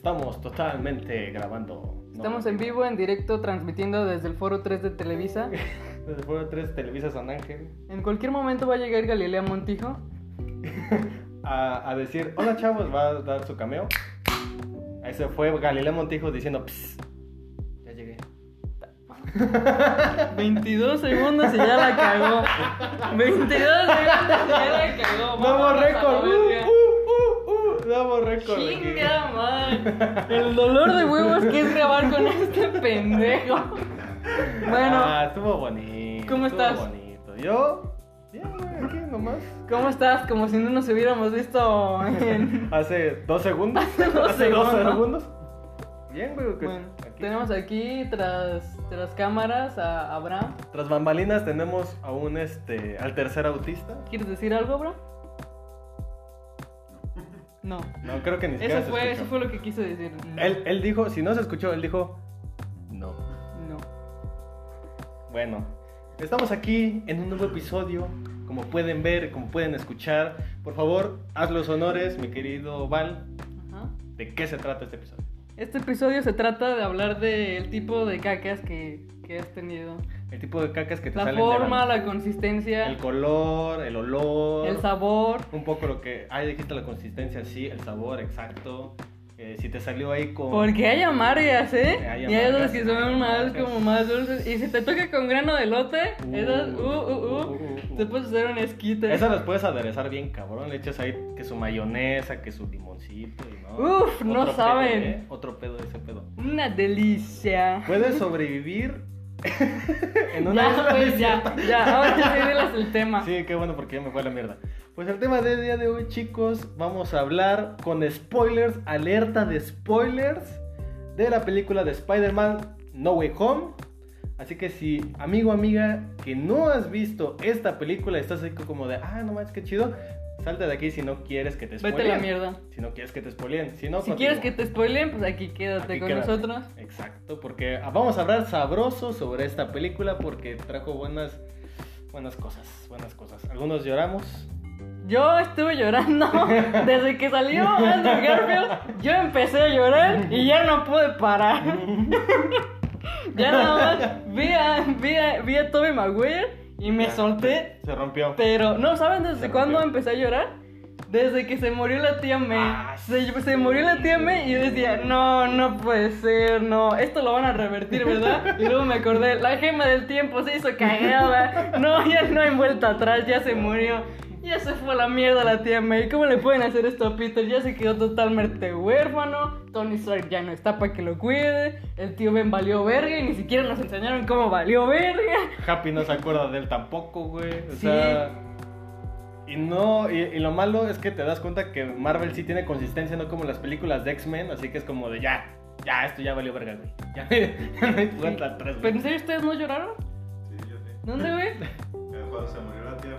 Estamos totalmente grabando. No, Estamos en vivo, en directo, transmitiendo desde el Foro 3 de Televisa. Desde Foro 3 Televisa San Ángel. En cualquier momento va a llegar Galilea Montijo. A, a decir, hola chavos, va a dar su cameo. Ahí se fue Galilea Montijo diciendo, "Ps, ya llegué. 22 segundos y ya la cagó. 22 segundos y ya la cagó. Nuevo a la récord. Nuevo récord. Chinga madre. El dolor de huevos que es grabar con este pendejo. Bueno, Ah, estuvo bonito. ¿Cómo estuvo estás? bonito. Yo, bien, güey, aquí nomás. ¿cómo estás? Como si no nos hubiéramos visto en... Hace dos segundos. Hace dos segundos. Bien, güey. Bueno, aquí. tenemos aquí tras, tras cámaras a Abraham. Tras bambalinas tenemos a un este al tercer autista. ¿Quieres decir algo, Abraham? No. No, creo que ni siquiera Eso se fue, escuchó. eso fue lo que quiso decir. No. Él, él dijo, si no se escuchó, él dijo no. No. Bueno, estamos aquí en un nuevo episodio. Como pueden ver, como pueden escuchar, por favor, haz los honores, mi querido Val. Ajá. ¿De qué se trata este episodio? Este episodio se trata de hablar del tipo de cacas que, que has tenido. El tipo de cacas que te La salen de forma, la- la consistencia, El color, el olor. el sabor. Un poco lo que... Ah, dijiste la consistencia, sí, el sabor, exacto. Eh, si te salió ahí con... Porque hay amargas, ¿eh? Hay y hay otras amargas, que son más amargas. como más dulces. Y si te toca con grano de lote, Uh, esas, uh, uh, uh, uh, uh, te uh. puedes hacer un esquite. Esas las puedes aderezar bien, cabrón. Le echas ahí que su mayonesa, que su limoncito y no. Uf, no Otro saben. pedo, ¿eh? Otro pedo ese pedo. Una delicia. Puedes sobrevivir en una Ya, pues, ya, desierta. ya, ahora sí el tema. Sí, qué bueno porque ya me fue a la mierda. Pues el tema del día de hoy, chicos, vamos a hablar con spoilers, alerta de spoilers de la película de Spider-Man No Way Home. Así que si, amigo, amiga, que no has visto esta película, estás ahí como de, ah, no manches, qué chido, salte de aquí si no quieres que te Vete a la mierda. Si no quieres que te spoileen. Si no, Si quieres que te spoilen, pues aquí quédate Aquí con quédate. nosotros. Exacto, porque vamos a hablar sabroso sobre esta película porque trajo buenas, buenas cosas, buenas cosas. Algunos lloramos, Yo estuve llorando desde que salió Andrew Garfield. Yo empecé a llorar y ya no pude parar. ya nada más vi a, vi a, vi a Tobey Maguire y me Ya. solté. se rompió. Pero, ¿no saben desde cuándo empecé a llorar? Desde que se murió la tía May. Ah, se, se murió la tía May y yo decía, no, no puede ser, no, esto lo van a revertir, ¿verdad? Y luego me acordé, la gema del tiempo se hizo cagada. No, ya no hay vuelta atrás, ya se murió. Ya se fue a la mierda la tía May. ¿Cómo le pueden hacer esto a Peter? Ya se quedó totalmente huérfano. Tony Stark ya no está para que lo cuide. El tío Ben valió verga y ni siquiera nos enseñaron cómo valió verga. Happy no se acuerda de él tampoco, güey. O Sí. sea. Y no, y, y lo malo es que te das cuenta que Marvel sí tiene consistencia, no como las películas de X-Men, así que es como de ya, ya, esto ya valió verga, güey. Ya, ya no hay vuelta atrás, ¿Pero en güey. serio ustedes no lloraron? Sí, yo sí. ¿Dónde, güey? Cuando se murió la tía.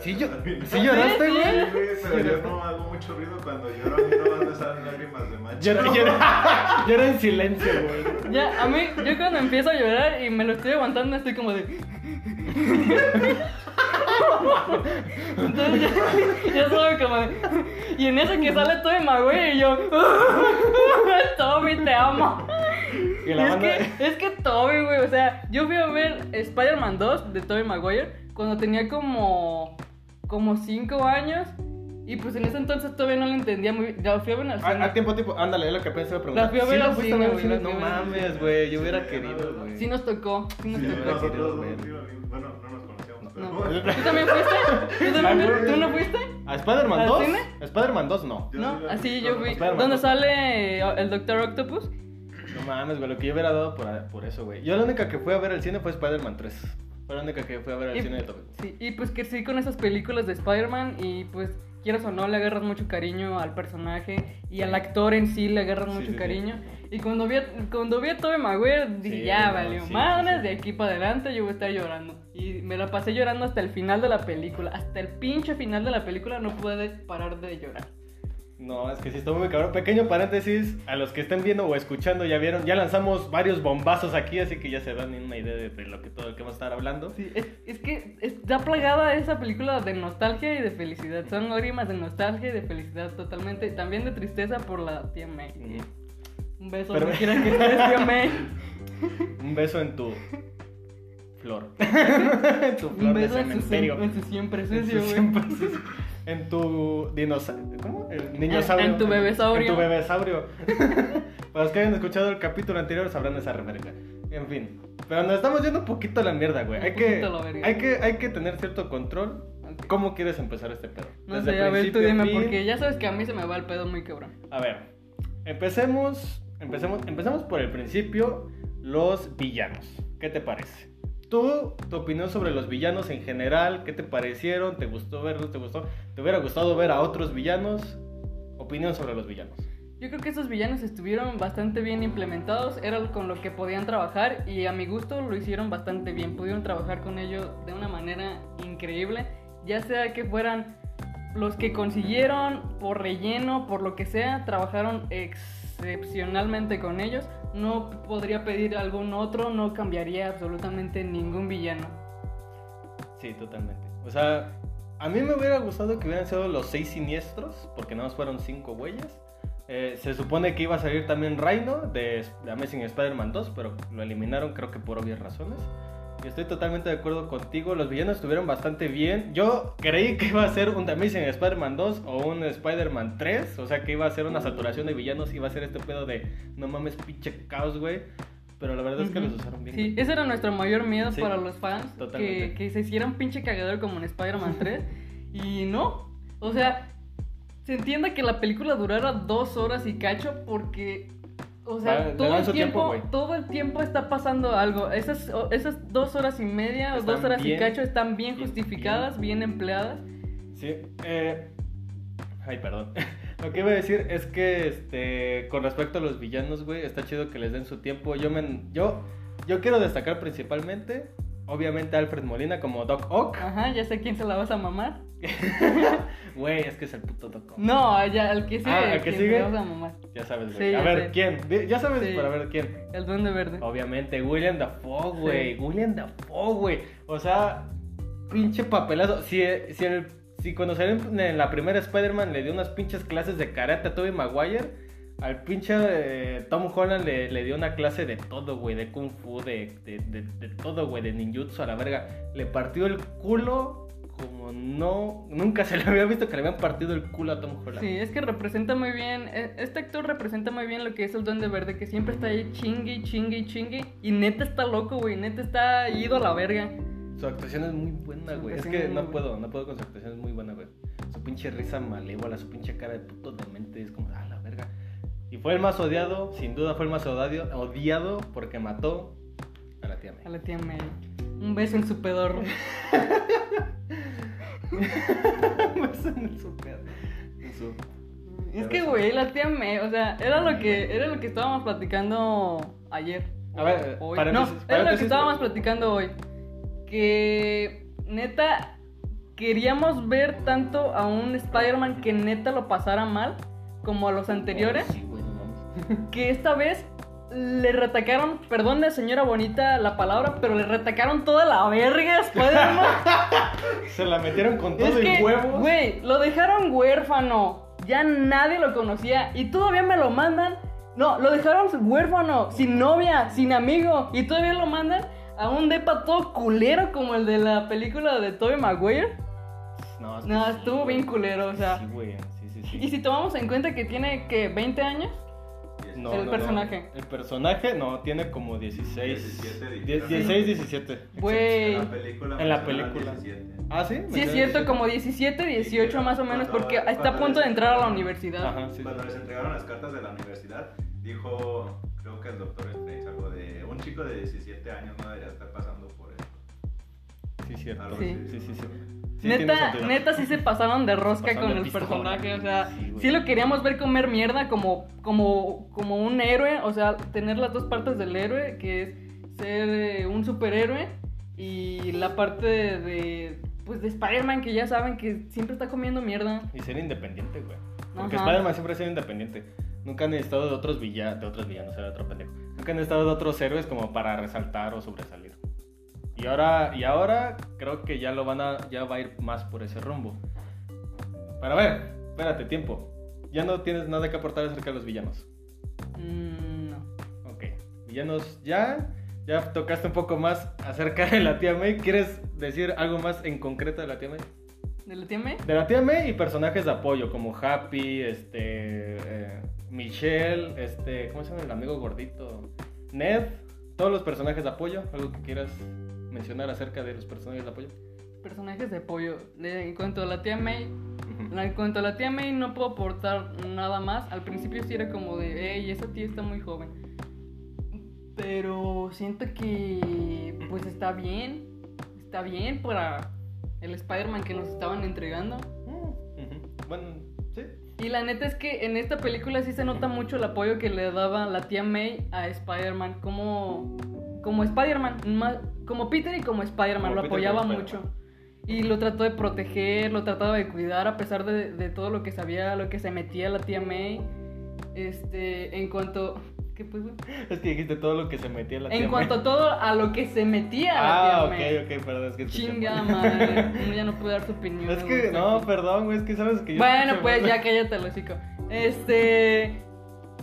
Sí, yo. ¿sí lloraste, güey? Sí, güey, pero yo no hago mucho ruido cuando lloro. A mí no me salen lágrimas de macho. Llora, llora, llora en silencio, güey. Ya, a mí, yo cuando empiezo a llorar y me lo estoy aguantando, estoy como de. Entonces, yo, yo soy como de. Y en eso que sale Tommy Maguire y yo. Tommy, te amo. Y la es, banda. que, es que Toby, güey, o sea, yo fui a ver Spider-Man 2 de Tobey Maguire cuando tenía como. Como 5 años. Y pues en ese entonces todavía no lo entendía muy bien. Ya lo fui a ver en el A, cine. a tiempo, tiempo, ándale, es lo que pensé preguntar. La fui a ver ¿Sí al a cine, al güey, cine? la No a al cine. mames, güey, yo hubiera Sí, querido, güey. Sí nos tocó, sí nos Sí, tocó. Nosotros no, bueno, no nos conocíamos. pero No. ¿Tú también fuiste? ¿Tú, también fuiste? ¿Tú no fuiste? ¿A Spider-Man ¿Al 2? cine? Spider-Man 2 no. No, sí la así yo fui. ¿Dónde sale el Doctor Octopus? No mames, güey, lo que yo hubiera dado por, por eso, güey. Yo la única que fui a ver al cine fue Spider-Man 3. Fue la única que fui a ver al Y- cine de Tobey. Sí, y pues que sí con esas películas de Spider-Man y pues quieras o no le agarras mucho cariño al personaje y al actor en sí le agarras mucho sí, sí. cariño. Y cuando vi a, cuando vi a Tobey Maguire dije, ya valió madres, de aquí para adelante yo voy a estar llorando. Y me la pasé llorando hasta el final de la película, hasta el pinche final de la película no pude parar de llorar. No, es que sí está muy cabrón. Pequeño paréntesis, a los que estén viendo o escuchando ya vieron, ya lanzamos varios bombazos aquí, así que ya se dan una idea de, de lo que todo lo que vamos a estar hablando. Sí, es, es que está plagada esa película de nostalgia y de felicidad. Son lágrimas de nostalgia y de felicidad totalmente. Y también de tristeza por la tía May. Ujú. Un beso, Pero- que estés, tía May. Un beso en tu flor. en tu flor Un de cementerio. en su siempre sucio, su güey. En tu dinosaurio. ¿Cómo? El niñosaurio. En- en tu bebesaurio. En tu bebesaurio. Para los que hayan escuchado el capítulo anterior sabrán esa referencia. En fin. Pero nos estamos yendo un poquito a la mierda, güey. Hay que, hay, que, hay que tener cierto control. ¿Cómo quieres empezar este pedo? No Desde sé, a ver, tú principio, dime, fin. porque ya sabes que a mí se me va el pedo muy cabrón. A ver, empecemos, empecemos, empecemos por el principio, los villanos. ¿Qué te parece? Tú, tu opinión sobre los villanos en general, ¿qué te parecieron? ¿Te gustó verlos? ¿Te gustó? ¿Te hubiera gustado ver a otros villanos? Opinión sobre los villanos. Yo creo que esos villanos estuvieron bastante bien implementados, era con lo que podían trabajar y a mi gusto lo hicieron bastante bien. Pudieron trabajar con ellos de una manera increíble, ya sea que fueran los que consiguieron por relleno, por lo que sea, trabajaron excepcionalmente con ellos. No podría pedir algún otro, no cambiaría absolutamente ningún villano. Sí, totalmente. O sea, a mí me hubiera gustado que hubieran sido los seis siniestros, porque nada más fueron cinco güeyes. Eh, se supone que iba a salir también Rhino de, de Amazing Spider-Man 2, pero lo eliminaron creo que por obvias razones. Y estoy totalmente de acuerdo contigo, los villanos estuvieron bastante bien. Yo creí que iba a ser un Amazing Spider-Man 2 o un Spider-Man 3, o sea que iba a ser una saturación de villanos, iba a ser este pedo de no mames pinche caos, güey. Pero la verdad es que los usaron bien. Sí, ese era nuestro mayor miedo Sí, para los fans. Que, totalmente. que se hiciera un pinche cagadero como en Spider-Man 3. y no. O sea, se entiende que la película durara dos horas y cacho porque. O sea, todo el tiempo, todo el tiempo está pasando algo. Esas, esas dos horas y media o dos horas bien, y cacho están bien bien, justificadas, bien, empleadas. Sí, eh... Ay, perdón. Lo que iba a decir es que, este, con respecto a los villanos, güey, está chido que les den su tiempo. Yo me, yo, yo quiero destacar principalmente, obviamente, a Alfred Molina como Doc Ock. Ajá, ya sé quién se la vas a mamar. Güey, es que es el puto Doc Ock. No, ya, el que sigue. Ah, ¿el que sigue? se la vas a mamar. Ya sabes, Sí, güey. a ya ver, sé. ¿quién? Ya sabes, Sí. para ver quién. El duende verde. Obviamente, William Dafoe, güey. Sí. William Dafoe, güey. O sea, pinche papelazo. Si, si, el, si cuando salió en en la primera Spider-Man le dio unas pinches clases de karate a Tobey Maguire, al pinche eh, Tom Holland le, le dio una clase de todo, güey. De kung fu, de, de, de, de todo, güey. De ninjutsu a la verga. Le partió el culo como no... Nunca se le había visto que le habían partido el culo a Tom Holland. Sí, es que representa muy bien, e- este actor representa muy bien lo que es el Duende Verde, que siempre está ahí chingue, chingue, chingue, y neta está loco, güey, neta está ido a la verga. Su actuación es muy buena, güey. Es que no puedo, no puedo con su actuación, es muy buena, güey. Su pinche risa malévola, su pinche cara de puto demente, es como, ah, la fue el más odiado, sin duda fue el más odiado, odiado porque mató a la tía May. A la tía May. Un beso en su pedorro. Beso en su pedo. En su- Es que, güey, la tía May, o sea, era lo que, era lo que estábamos platicando ayer. A ver, hoy. paréntesis, no, era lo que estábamos platicando hoy. Que, neta, queríamos ver tanto a un Spider-Man que neta lo pasara mal, como a los anteriores. que esta vez le retacaron, perdone señora bonita la palabra, pero le retacaron toda la verga Spider-Man. Se la metieron con todo es el que, huevo. güey, lo dejaron huérfano. Ya nadie lo conocía y todavía me lo mandan. No, lo dejaron huérfano, sin novia, sin amigo y todavía lo mandan a un depa todo culero como el de la película de Tobey Maguire. No, es que No, estuvo bien culero, o sea. Sí, güey, sí, sí, sí. Y si tomamos en cuenta que tiene que 20 años, No, el no, no. personaje. El personaje no, tiene como 16. 17, 10, 16, 17. güey. En la película. En la película. 17. Ah, sí. Sí, es cierto, 17. como 17, 18 más o menos, Cuando- porque está a punto de entrar a la universidad. Ajá, sí. Cuando les entregaron las cartas de la universidad, dijo, creo que el doctor Strange, algo de un chico de 17 años no debería estar pasando por esto. Sí, cierto. Sí. Sí, sí, sí. Sí, neta, neta sí se pasaron de rosca Pasaron con de el pistola. personaje, o sea, Sí, sí lo queríamos ver comer mierda como, como, como un héroe, o sea, tener las dos partes del héroe, que es ser eh, un superhéroe y la parte de, de, pues de Spider-Man que ya saben que siempre está comiendo mierda. Y ser independiente, güey. Porque. Spider-Man siempre ha sido independiente. Nunca han necesitado de otros villanos, de otros villanos, era otro pendejo. Nunca han necesitado de otros héroes como para resaltar o sobresalir. Y ahora, y ahora creo que ya lo van a, ya va a ir más por ese rumbo. Para ver, espérate, tiempo. Ya no tienes nada que aportar acerca de los villanos. Mm, no. Ok, villanos ya. Ya tocaste un poco más acerca de la tía May. ¿Quieres decir algo más en concreto de la tía May? ¿De la tía May? De la tía May y personajes de apoyo como Happy, este, eh, Michelle, este, ¿cómo se llama el amigo gordito? Ned, todos los personajes de apoyo. ¿Algo que quieras mencionar acerca de los personajes de apoyo? Personajes de apoyo. En cuanto a la tía May. En cuanto a la tía May, no puedo aportar nada más. Al principio sí era como de, hey, esa tía está muy joven. Pero siento que, pues está bien. Está bien para el Spider-Man que nos estaban entregando. Mm. Bueno, sí. Y la neta es que en esta película sí se nota mucho el apoyo que le daba la tía May a Spider-Man. Como, como Spider-Man, ma- como Peter y como Spider-Man, lo Peter apoyaba mucho. Y lo trató de proteger, lo trataba de cuidar a pesar de, de todo lo que sabía, lo que se metía la tía May. Este, en cuanto... ¿Qué pues? Es que dijiste todo lo que se metía en la tía En cuanto May. a todo a lo que se metía Ah, la tía ok, May. ok, perdón, es que Chinga madre, uno ya no puede dar su opinión. Es que, no, perdón, güey, es que sabes que yo Bueno, pues mal. ya cállate, lo chico. Este.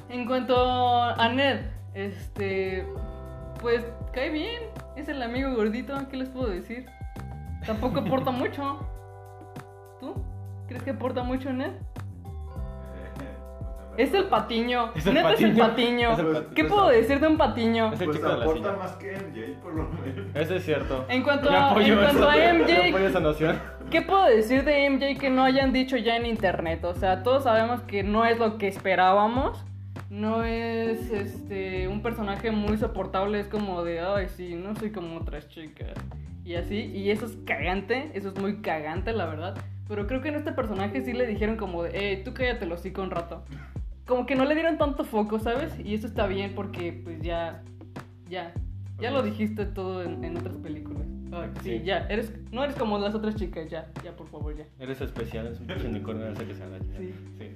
En cuanto a Ned, este. Pues cae bien. Es el amigo gordito, ¿qué les puedo decir? Tampoco aporta mucho. ¿Tú? ¿Crees que aporta mucho Ned? Es el patiño. Es el Ned es el patiño. patiño. Es el Pues- pat- ¿Qué pues- puedo decir de un patiño? Es el Pues chico de la aporta silla. más que MJ, por lo menos. Eso es cierto. En cuanto a, en cuanto MJ, apoyo esa noción. ¿Qué puedo decir de MJ que no hayan dicho ya en internet? O sea, todos sabemos que no es lo que esperábamos. No es este un personaje muy soportable, es como de, ay, sí, no soy como otras chicas. Y así, y eso es cagante, eso es muy cagante, la verdad. Pero creo que en este personaje sí le dijeron como de, hey, tú cállate los hocico un rato. Como que no le dieron tanto foco, ¿sabes? Y eso está bien porque, pues ya, ya, ya lo dijiste todo en, en otras películas. Ay, sí, Sí. ya, eres, no eres como las otras chicas, ya, ya, por favor, ya. Eres especial, es un pinche unicornio, hace que se haga. Sí. sí.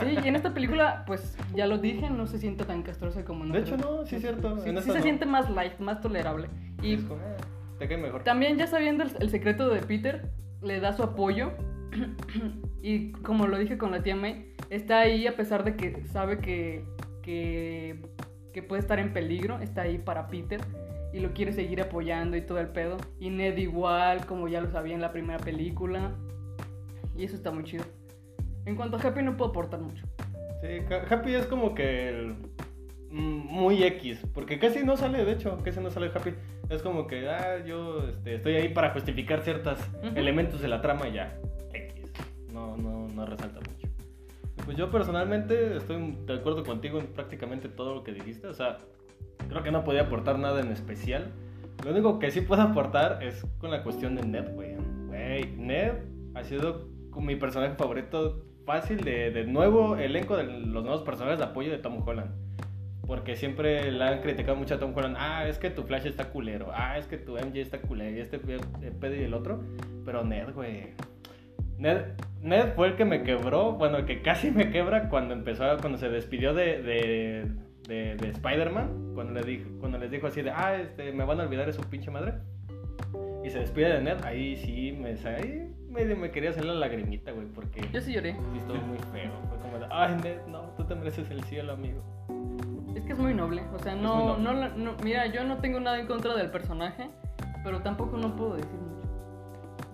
Sí, y en esta película, pues ya lo dije, no se siente tan castrosa como en De otras. hecho, no, sí es cierto, Sí, se no. siente más light, más tolerable. Y Es como, eh, te cae mejor. también ya sabiendo el, el secreto de Peter, le da su apoyo. y como lo dije con la tía May, está ahí a pesar de que sabe que, que, que puede estar en peligro, está ahí para Peter. Y lo quiere seguir apoyando y todo el pedo. Y Ned igual, como ya lo sabía en la primera película. Y eso está muy chido. En cuanto a Happy no puedo aportar mucho. Sí, Happy es como que el, mm, muy X, porque casi no sale, de hecho, casi no sale Happy. Es como que, ah, yo este, estoy ahí para justificar ciertos elementos de la trama y ya, X. No, no, no resalta mucho. Pues yo personalmente estoy de acuerdo contigo en prácticamente todo lo que dijiste, o sea, creo que no podía aportar nada en especial. Lo único que sí puedo aportar es con la cuestión de Ned, güey. Güey, Ned ha sido mi personaje favorito fácil de, de nuevo elenco de los nuevos personajes de apoyo de Tom Holland. Porque siempre le han criticado mucho a Tom Holland. Ah, es que tu Flash está culero. Ah, es que tu MJ está culero. Y este pe- pedo y el otro. Pero Ned, güey. Ned, Ned fue el que me quebró. Bueno, el que casi me quebra cuando empezó, cuando se despidió de, de, de, de Spider-Man. Cuando, le dijo, cuando les dijo así de, ah, este, me van a olvidar de su pinche madre. Y se despide de Ned. Ahí sí me, ahí medio me quería hacer la lagrimita, güey. Porque Yo sí lloré. sí estuvo muy feo. Fue como de, ay, Ned, no, tú te mereces el cielo, amigo. Es que es muy noble. O sea, no, no, no- Mira, yo no tengo nada en contra del personaje, pero tampoco no puedo decir mucho.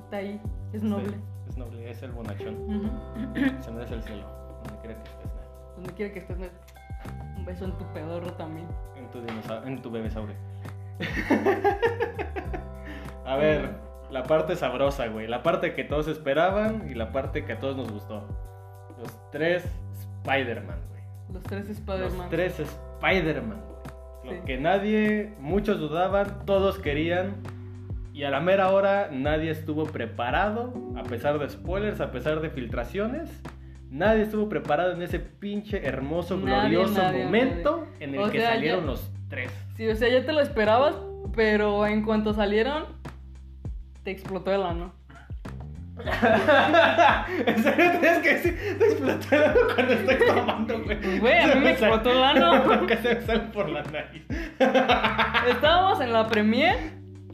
Está ahí, es noble. Sí, noble, es el bonachón. Ujú. Se merece el cielo. Donde quiera que estés, Ned. Donde quiera que estés, Ned. un beso en tu pedorro también. En tu, dinosau- en tu bebesaurio. a ver, la parte sabrosa, güey. La parte que todos esperaban y la parte que a todos nos gustó. Los tres Spider-Man, güey. Los tres Los Spider-Man. tres Spider-Man, güey. Lo Sí. que nadie, muchos dudaban, todos querían. Y a la mera hora nadie estuvo preparado, a pesar de spoilers, a pesar de filtraciones. Nadie estuvo preparado en ese pinche hermoso, Nadie, glorioso nadie, momento en el O que sea, salieron ya- los tres. Sí, o sea, ya te lo esperabas, pero en cuanto salieron, te explotó el ano. ¿En serio tienes que decir? Te explotó el ano cuando estoy tomando, güey. Güey, a mí me explotó el ano. Que se me sale por la nariz. Estábamos en la premier,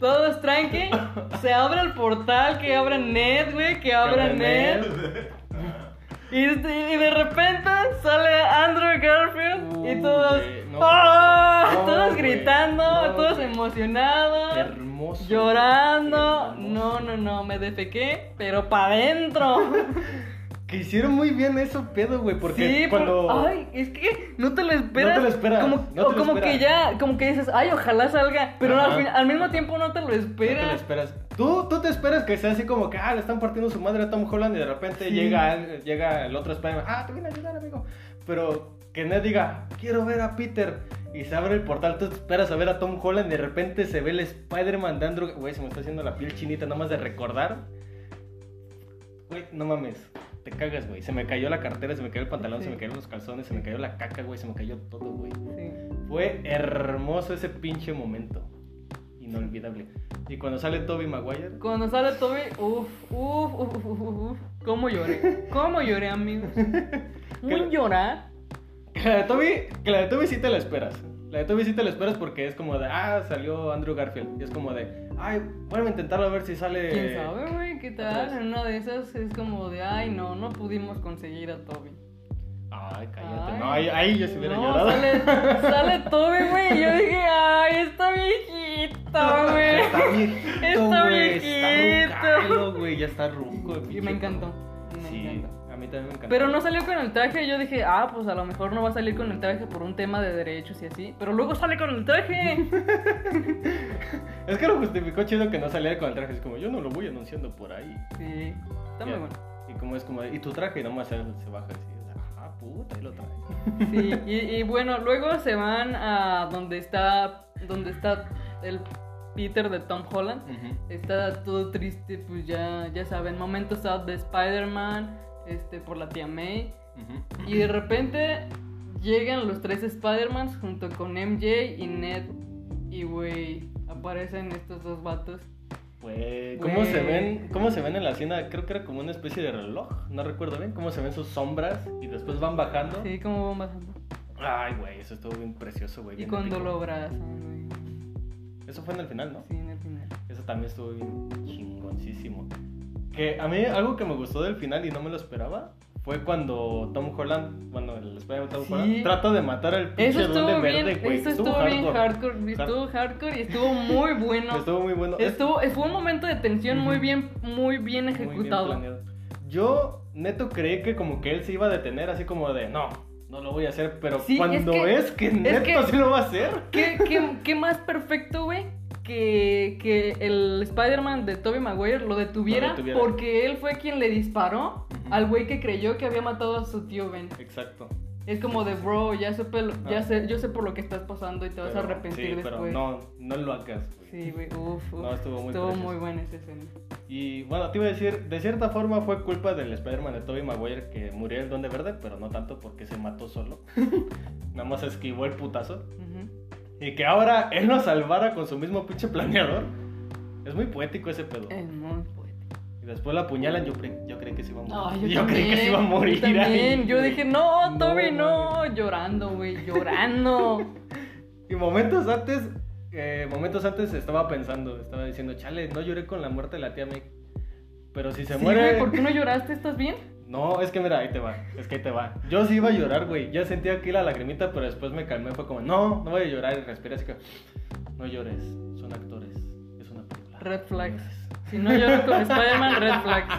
todo es tranqui. Se abre el portal, que abre Ned, güey, que abre Ned. Y, y de repente sale Andrew Garfield y todos. no. ¡Ah! No, todos gritando, no, todos güey. Hermoso. emocionados. Llorando. No, no, no, me defequé, pero para adentro. Que hicieron muy bien eso, pedo, güey. Porque sí, cuando. por- ay, es que no te lo esperas. No te lo esperas, Como, no te o lo como esperas. que ya, como que dices, ay, ojalá salga. Pero al, fin- al mismo tiempo no te lo no te lo esperas. esperas. ¿Tú, tú te esperas que sea así como que, ah, le están partiendo su madre a Tom Holland y de repente Sí. llega, el- llega el otro Spider-Man, ah, te vine a ayudar, amigo. Pero que Ned diga, quiero ver a Peter. Y se abre el portal, tú te esperas a ver a Tom Holland y de repente se ve el Spider-Man de Andrew. Güey, se me está haciendo la piel chinita nada más de recordar. Güey, no mames. Te cagas, güey. Se me cayó la cartera, se me cayó el pantalón, Sí. se me cayeron los calzones, se me cayó la caca, güey. Se me cayó todo, güey. Sí. Fue hermoso ese pinche momento. Inolvidable. Y cuando sale Toby Maguire. Cuando sale Toby, uff, uff, uff, uff, uff, uff. ¿Cómo lloré? ¿Cómo lloré, amigos? Un llorar. Que la de Toby, que la de Toby sí te la esperas. La de Toby sí te la esperas porque es como de, ah, salió Andrew Garfield. Y es como de, ay, vuelve a intentarlo a ver si sale. ¿Quién sabe, güey? ¿Qué tal? En una de esas es como de, ay, no, no pudimos conseguir a Toby. Ay, cállate. Ay. No, ahí, ahí yo se hubiera No, llorado. sale, sale Toby, güey. Y yo dije, ay, está viejito, güey. Está viejito, Está viejito. Está güey. Ya está ruco. Y me encantó. También me encantó. Pero no salió con el traje, yo dije, ah, pues a lo mejor no va a salir con el traje por un tema de derechos y así. Pero luego sale con el traje. Es que lo justificó chido que no saliera con el traje. Es como, yo no lo voy anunciando por ahí. Sí, está muy bueno. Y como es como, y tu traje, y nomás se, se baja así. Ah, puta, ahí lo trae. Sí, y, y bueno, luego se van a donde está, donde está el Peter de Tom Holland. Está todo triste, pues ya, ya saben, momentos sad de Spider-Man, este, por la tía May. Ujú. Y de repente llegan los tres Spider-Mans junto con MJ y Ned. Y güey, aparecen estos dos vatos. Pues, ¿cómo Güey. se ven? ¿Cómo se ven en la escena? Creo que era como una especie de reloj, no recuerdo bien. ¿Cómo se ven sus sombras y después van bajando? Sí, como van bajando. Ay, güey, eso estuvo bien precioso, güey. Y cuando lo abrazan, güey. Eso fue en el final, ¿no? Sí, en el final. Eso también estuvo bien chingoncísimo. Que a mí algo que me gustó del final y no me lo esperaba fue cuando Tom Holland, bueno, el Spider-Man Tom Sí. Holland, trata de matar al Eso pinche estuvo duende bien, verde, güey. eso estuvo bien hardcore, estuvo hardcore y estuvo muy bueno. Estuvo muy bueno. Es- Estuvo, fue un momento de tensión muy bien, muy bien Muy bien ejecutado. Yo, neto, creí que como que él se iba a detener, así como de, no, no lo voy a hacer, pero Sí, cuando es que- ves que neto que- sí lo va a hacer. ¿Qué, qué, qué más perfecto, güey? Que, que el Spider-Man de Tobey Maguire lo detuviera, Lo detuviera. porque él fue quien le disparó al güey que creyó que había matado a su tío Ben. Exacto. Es como de, bro, ya, supe ya Ah. sé, yo sé por lo que estás pasando y te vas a arrepentir sí, después. Pero no, no lo hagas, güey. Sí, güey, uf, uf. No, estuvo muy Estuvo muy buena esa escena. Y bueno, te iba a decir, de cierta forma fue culpa del Spider-Man de Tobey Maguire que murió el Duende Verde, pero no tanto porque se mató solo. Nada más esquivó el putazo. Ujú. Y que ahora él nos salvara con su mismo pinche planeador. Es muy poético ese pedo. Es muy poético. Y después la apuñalan, yo, pre- yo creí que se iba a morir. No, yo, creí que se iba a morir. Yo también. yo dije, no, Toby, no. Llorando, güey, llorando. Y momentos antes, eh, momentos antes estaba pensando, estaba diciendo, chale, no lloré con la muerte de la tía May. Pero si se Sí, muere. güey, ¿por qué no lloraste? ¿Estás bien? No, es que mira, ahí te va, es que ahí te va. Yo sí iba a llorar, güey. Ya sentía aquí la lagrimita, pero después me calmé. Fue como, no, no voy a llorar. Y respiré así que, no llores, son actores. Es una película. Red flags. Si no lloro con Spider-Man, red flags.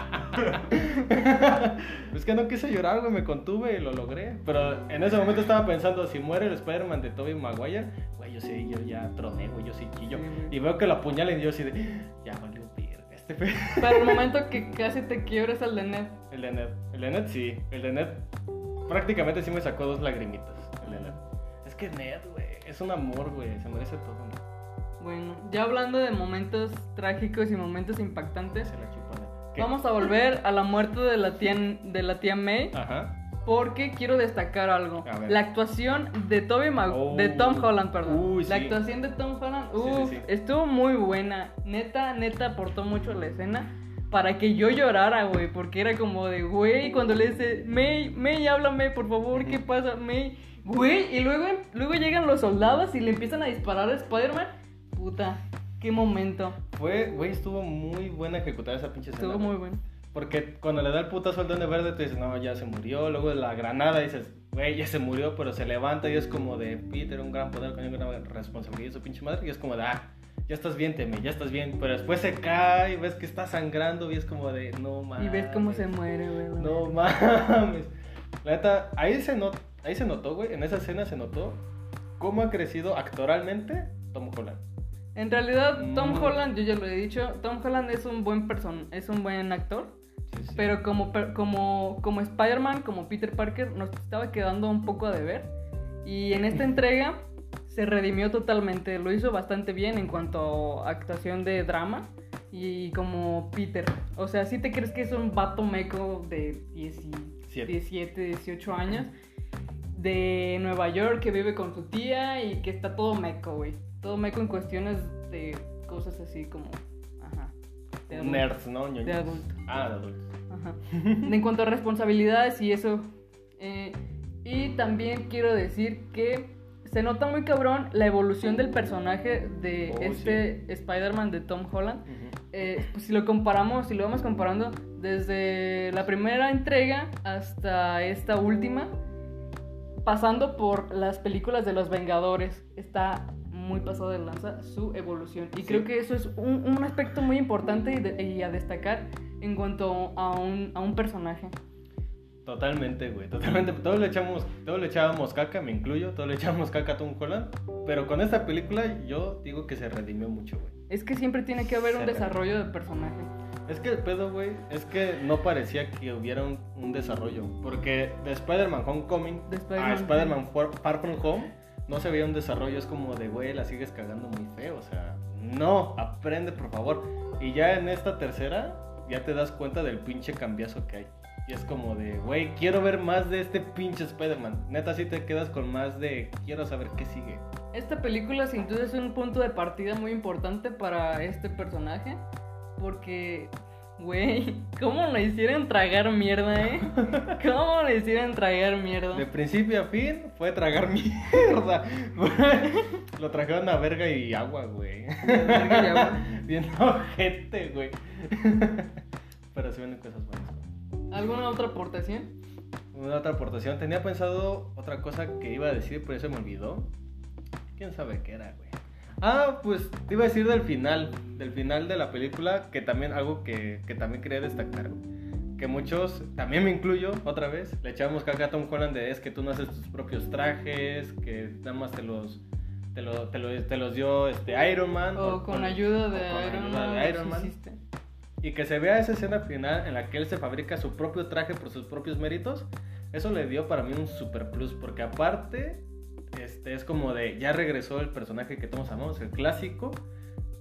es que no quise llorar, güey, me contuve y lo logré. Pero en ese momento estaba pensando, si muere el Spider-Man de Tobey Maguire, güey, yo sí, yo ya troné, güey, yo sí chillo. Sí, güey. y veo que lo apuñalan y yo así de, ya valió este. Pero el momento que casi te quiebres el de Ned. El de Ned, el de Ned sí, el de Ned prácticamente sí me sacó dos lagrimitas, el de. Es que Ned, güey, es un amor, güey, se merece todo, ¿no? Bueno, ya hablando de momentos trágicos y momentos impactantes, Se la chupa Ned. ¿Qué? vamos a volver a la muerte de la tía, de la tía May. Ajá. Porque quiero destacar algo. La actuación de Toby Mag- Oh. de Tom Holland, perdón. Uy, La sí. actuación de Tom Holland, sí, uf, sí. estuvo muy buena. Neta, neta aportó mucho a la escena. para que yo llorara, güey, porque era como de, güey, cuando le dice, May, May, háblame, por favor, ¿qué pasa, May? Güey, y luego, luego llegan los soldados y le empiezan a disparar a Spider-Man. Puta, qué momento. Fue, güey, estuvo muy buena ejecutada esa pinche escena. Estuvo muy bueno. Porque cuando le da el putazo al Duende Verde, tú dices, no, ya se murió. Luego de la granada dices, güey, ya se murió, pero se levanta y es como de, Peter, un gran poder con una gran responsabilidad, su pinche madre. Y es como de, ah, ya estás bien, Teme, ya estás bien. Pero después se cae y ves que está sangrando y es como de, no mames. Y ves cómo se muere, güey. No mames. La neta, ahí se, not, ahí se notó, güey, en esa escena se notó cómo ha crecido actoralmente Tom Holland. En realidad, Tom Mm. Holland, yo ya lo he dicho, Tom Holland es un buen person, es un buen actor. Sí, sí. Pero como, como, como Spider-Man, como Peter Parker, nos estaba quedando un poco a deber. Y en esta entrega se redimió totalmente. Lo hizo bastante bien en cuanto a actuación de drama. Y como Peter. O sea, si te crees que es un vato meco de 10 y- Siete. 17, 18 años. De Nueva York que vive con su tía y que está todo meco, güey. Todo meco en cuestiones de cosas así como... De adulto. Nerds, ¿no? Ñoños. De adulto. Ah, de adultos. Ajá. En cuanto a responsabilidades y eso. eh, y también quiero decir que se nota muy cabrón la evolución del personaje de Oh, este Spider-Man de Tom Holland. Eh, pues si lo comparamos, si lo vamos comparando desde la primera entrega hasta esta última, pasando por las películas de los Vengadores, está muy pasado de lanza su evolución. Y Sí. creo que eso es un, un aspecto muy importante y, de- y a destacar en cuanto a un, a un personaje. Totalmente, güey, totalmente. Todos le echamos, todos le echábamos caca, me incluyo, todos le echábamos caca a Tom Holland. Pero con esta película yo digo que se redimió mucho, güey. Es que siempre tiene que haber un Se desarrollo de personaje. Es que el pedo, güey, es que no parecía que hubiera un, un desarrollo. Porque de Spider-Man Homecoming De a Spider-Man. Far From Home no se veía un desarrollo. Es como de, güey, la sigues cagando muy feo. O sea, no, aprende, por favor. Y ya en esta tercera, ya te das cuenta del pinche cambiazo que hay. Y es como de, güey, quiero ver más de este pinche Spider-Man. Neta, sí te quedas con más de, quiero saber qué sigue. Esta película sin duda es un punto de partida muy importante para este personaje. Porque, güey, ¿cómo le hicieron tragar mierda, eh? ¿Cómo le hicieron tragar mierda? De principio a fin fue tragar mierda. Lo trajeron a verga y agua, güey. verga y agua. Bien ojete, güey. Pero se vienen cosas buenas. güey. ¿Alguna otra aportación? Una otra aportación. Tenía pensado otra cosa que iba a decir, pero se me olvidó. ¿Quién sabe qué era, güey? Ah, pues te iba a decir del final. Del final de la película, que también algo que, que también quería destacar. Que muchos, también me incluyo, otra vez, le echamos caca a Tom Holland de es que tú no haces tus propios trajes, que nada más te los, te lo- te lo- te los dio este Iron Man. O con ayuda de o con Iron ayuda Man. de Iron Man. Y que se vea esa escena final en la que él se fabrica su propio traje por sus propios méritos, eso le dio para mí un super plus, porque aparte este, es como de, ya regresó el personaje que todos amamos, el clásico,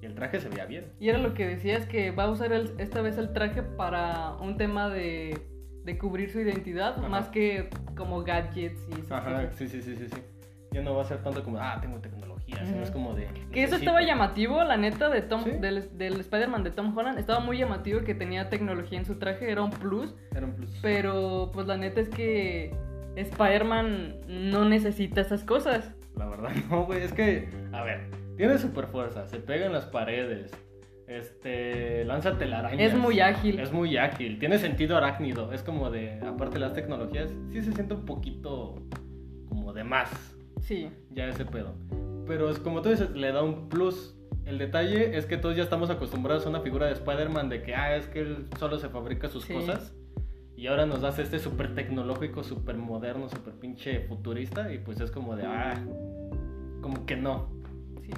y el traje se veía bien. Y era lo que decías que va a usar el- esta vez el traje para un tema de, de cubrir su identidad, Ajá. más que como gadgets y esas Ajá, sí, sí, sí, sí, sí. Ya no va a ser tanto como, ah, tengo tecnología, sino es como de... Que eso estaba llamativo, la neta, de Tom, Sí. del, del Spider-Man de Tom Holland. Estaba muy llamativo que tenía tecnología en su traje, era un plus. Era un plus. Pero pues la neta es que Spider-Man no necesita esas cosas. La verdad, no, güey. Es que, a ver, tiene super fuerza, se pega en las paredes. Este, lanza telarañas. Es muy ágil. Es muy ágil, tiene sentido arácnido. Es como de, aparte de las tecnologías, sí se siente un poquito como de más, Sí. ya ese pedo. Pero es como tú dices, le da un plus. El detalle es que todos ya estamos acostumbrados a una figura de Spider-Man de que, ah, es que él solo se fabrica sus Sí. cosas. Y ahora nos hace este súper tecnológico, súper moderno, súper pinche futurista. Y pues es como de, ah, como que no. sí.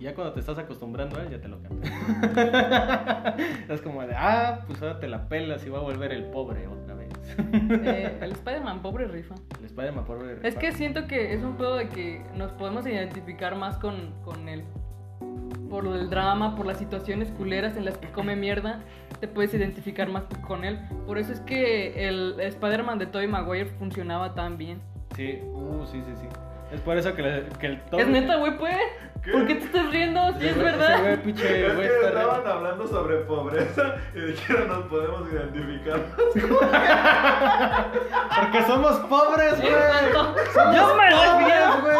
Ya cuando te estás acostumbrando a él, ya te lo cambia. es como de, ah, pues ahora te la pelas y va a volver el pobre otra vez. Eh, el Spider-Man pobre rifa. el Spider-Man pobre. Es que siento que es un pedo de que nos podemos identificar más con, con él. Por el drama, por las situaciones culeras en las que come mierda, te puedes identificar más con él. Por eso es que el Spider-Man de Tobey Maguire funcionaba tan bien. Sí, uh, sí, sí, sí. Es por eso que, le- que el ¿Es neta, güey, pues? ¿Qué? ¿Por qué te estás riendo? Sí, es verdad. güey, Es güey, que estaban re- hablando sobre pobreza y dijeron nos podemos identificar. Porque somos pobres, güey. Somos Yo me refiero, güey.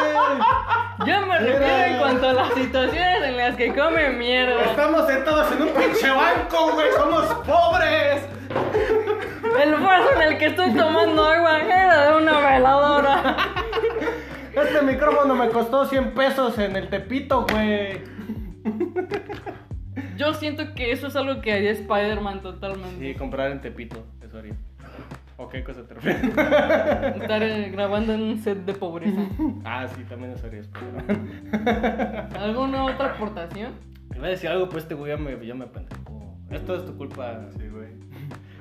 yo me refiero en cuanto a las situaciones en las que come mierda. Estamos sentados en un pinche banco, güey. Somos pobres. El vaso en el que estoy tomando agua era de una veladora. Este micrófono me costó 100 pesos en el Tepito, güey. Yo siento que eso es algo que haría Spider-Man totalmente. Sí, comprar en Tepito, eso haría. ¿O qué cosa te refieres? Estar eh, grabando en un set de pobreza. ah, sí, también eso haría Spider-Man. ¿Alguna otra aportación? Iba a decir algo, pues este güey ya me, ya me. Esto es tu culpa. Sí, güey.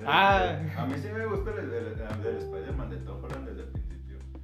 Ah. A mí sí me gusta el del, el del Spider-Man de Tom Holland el.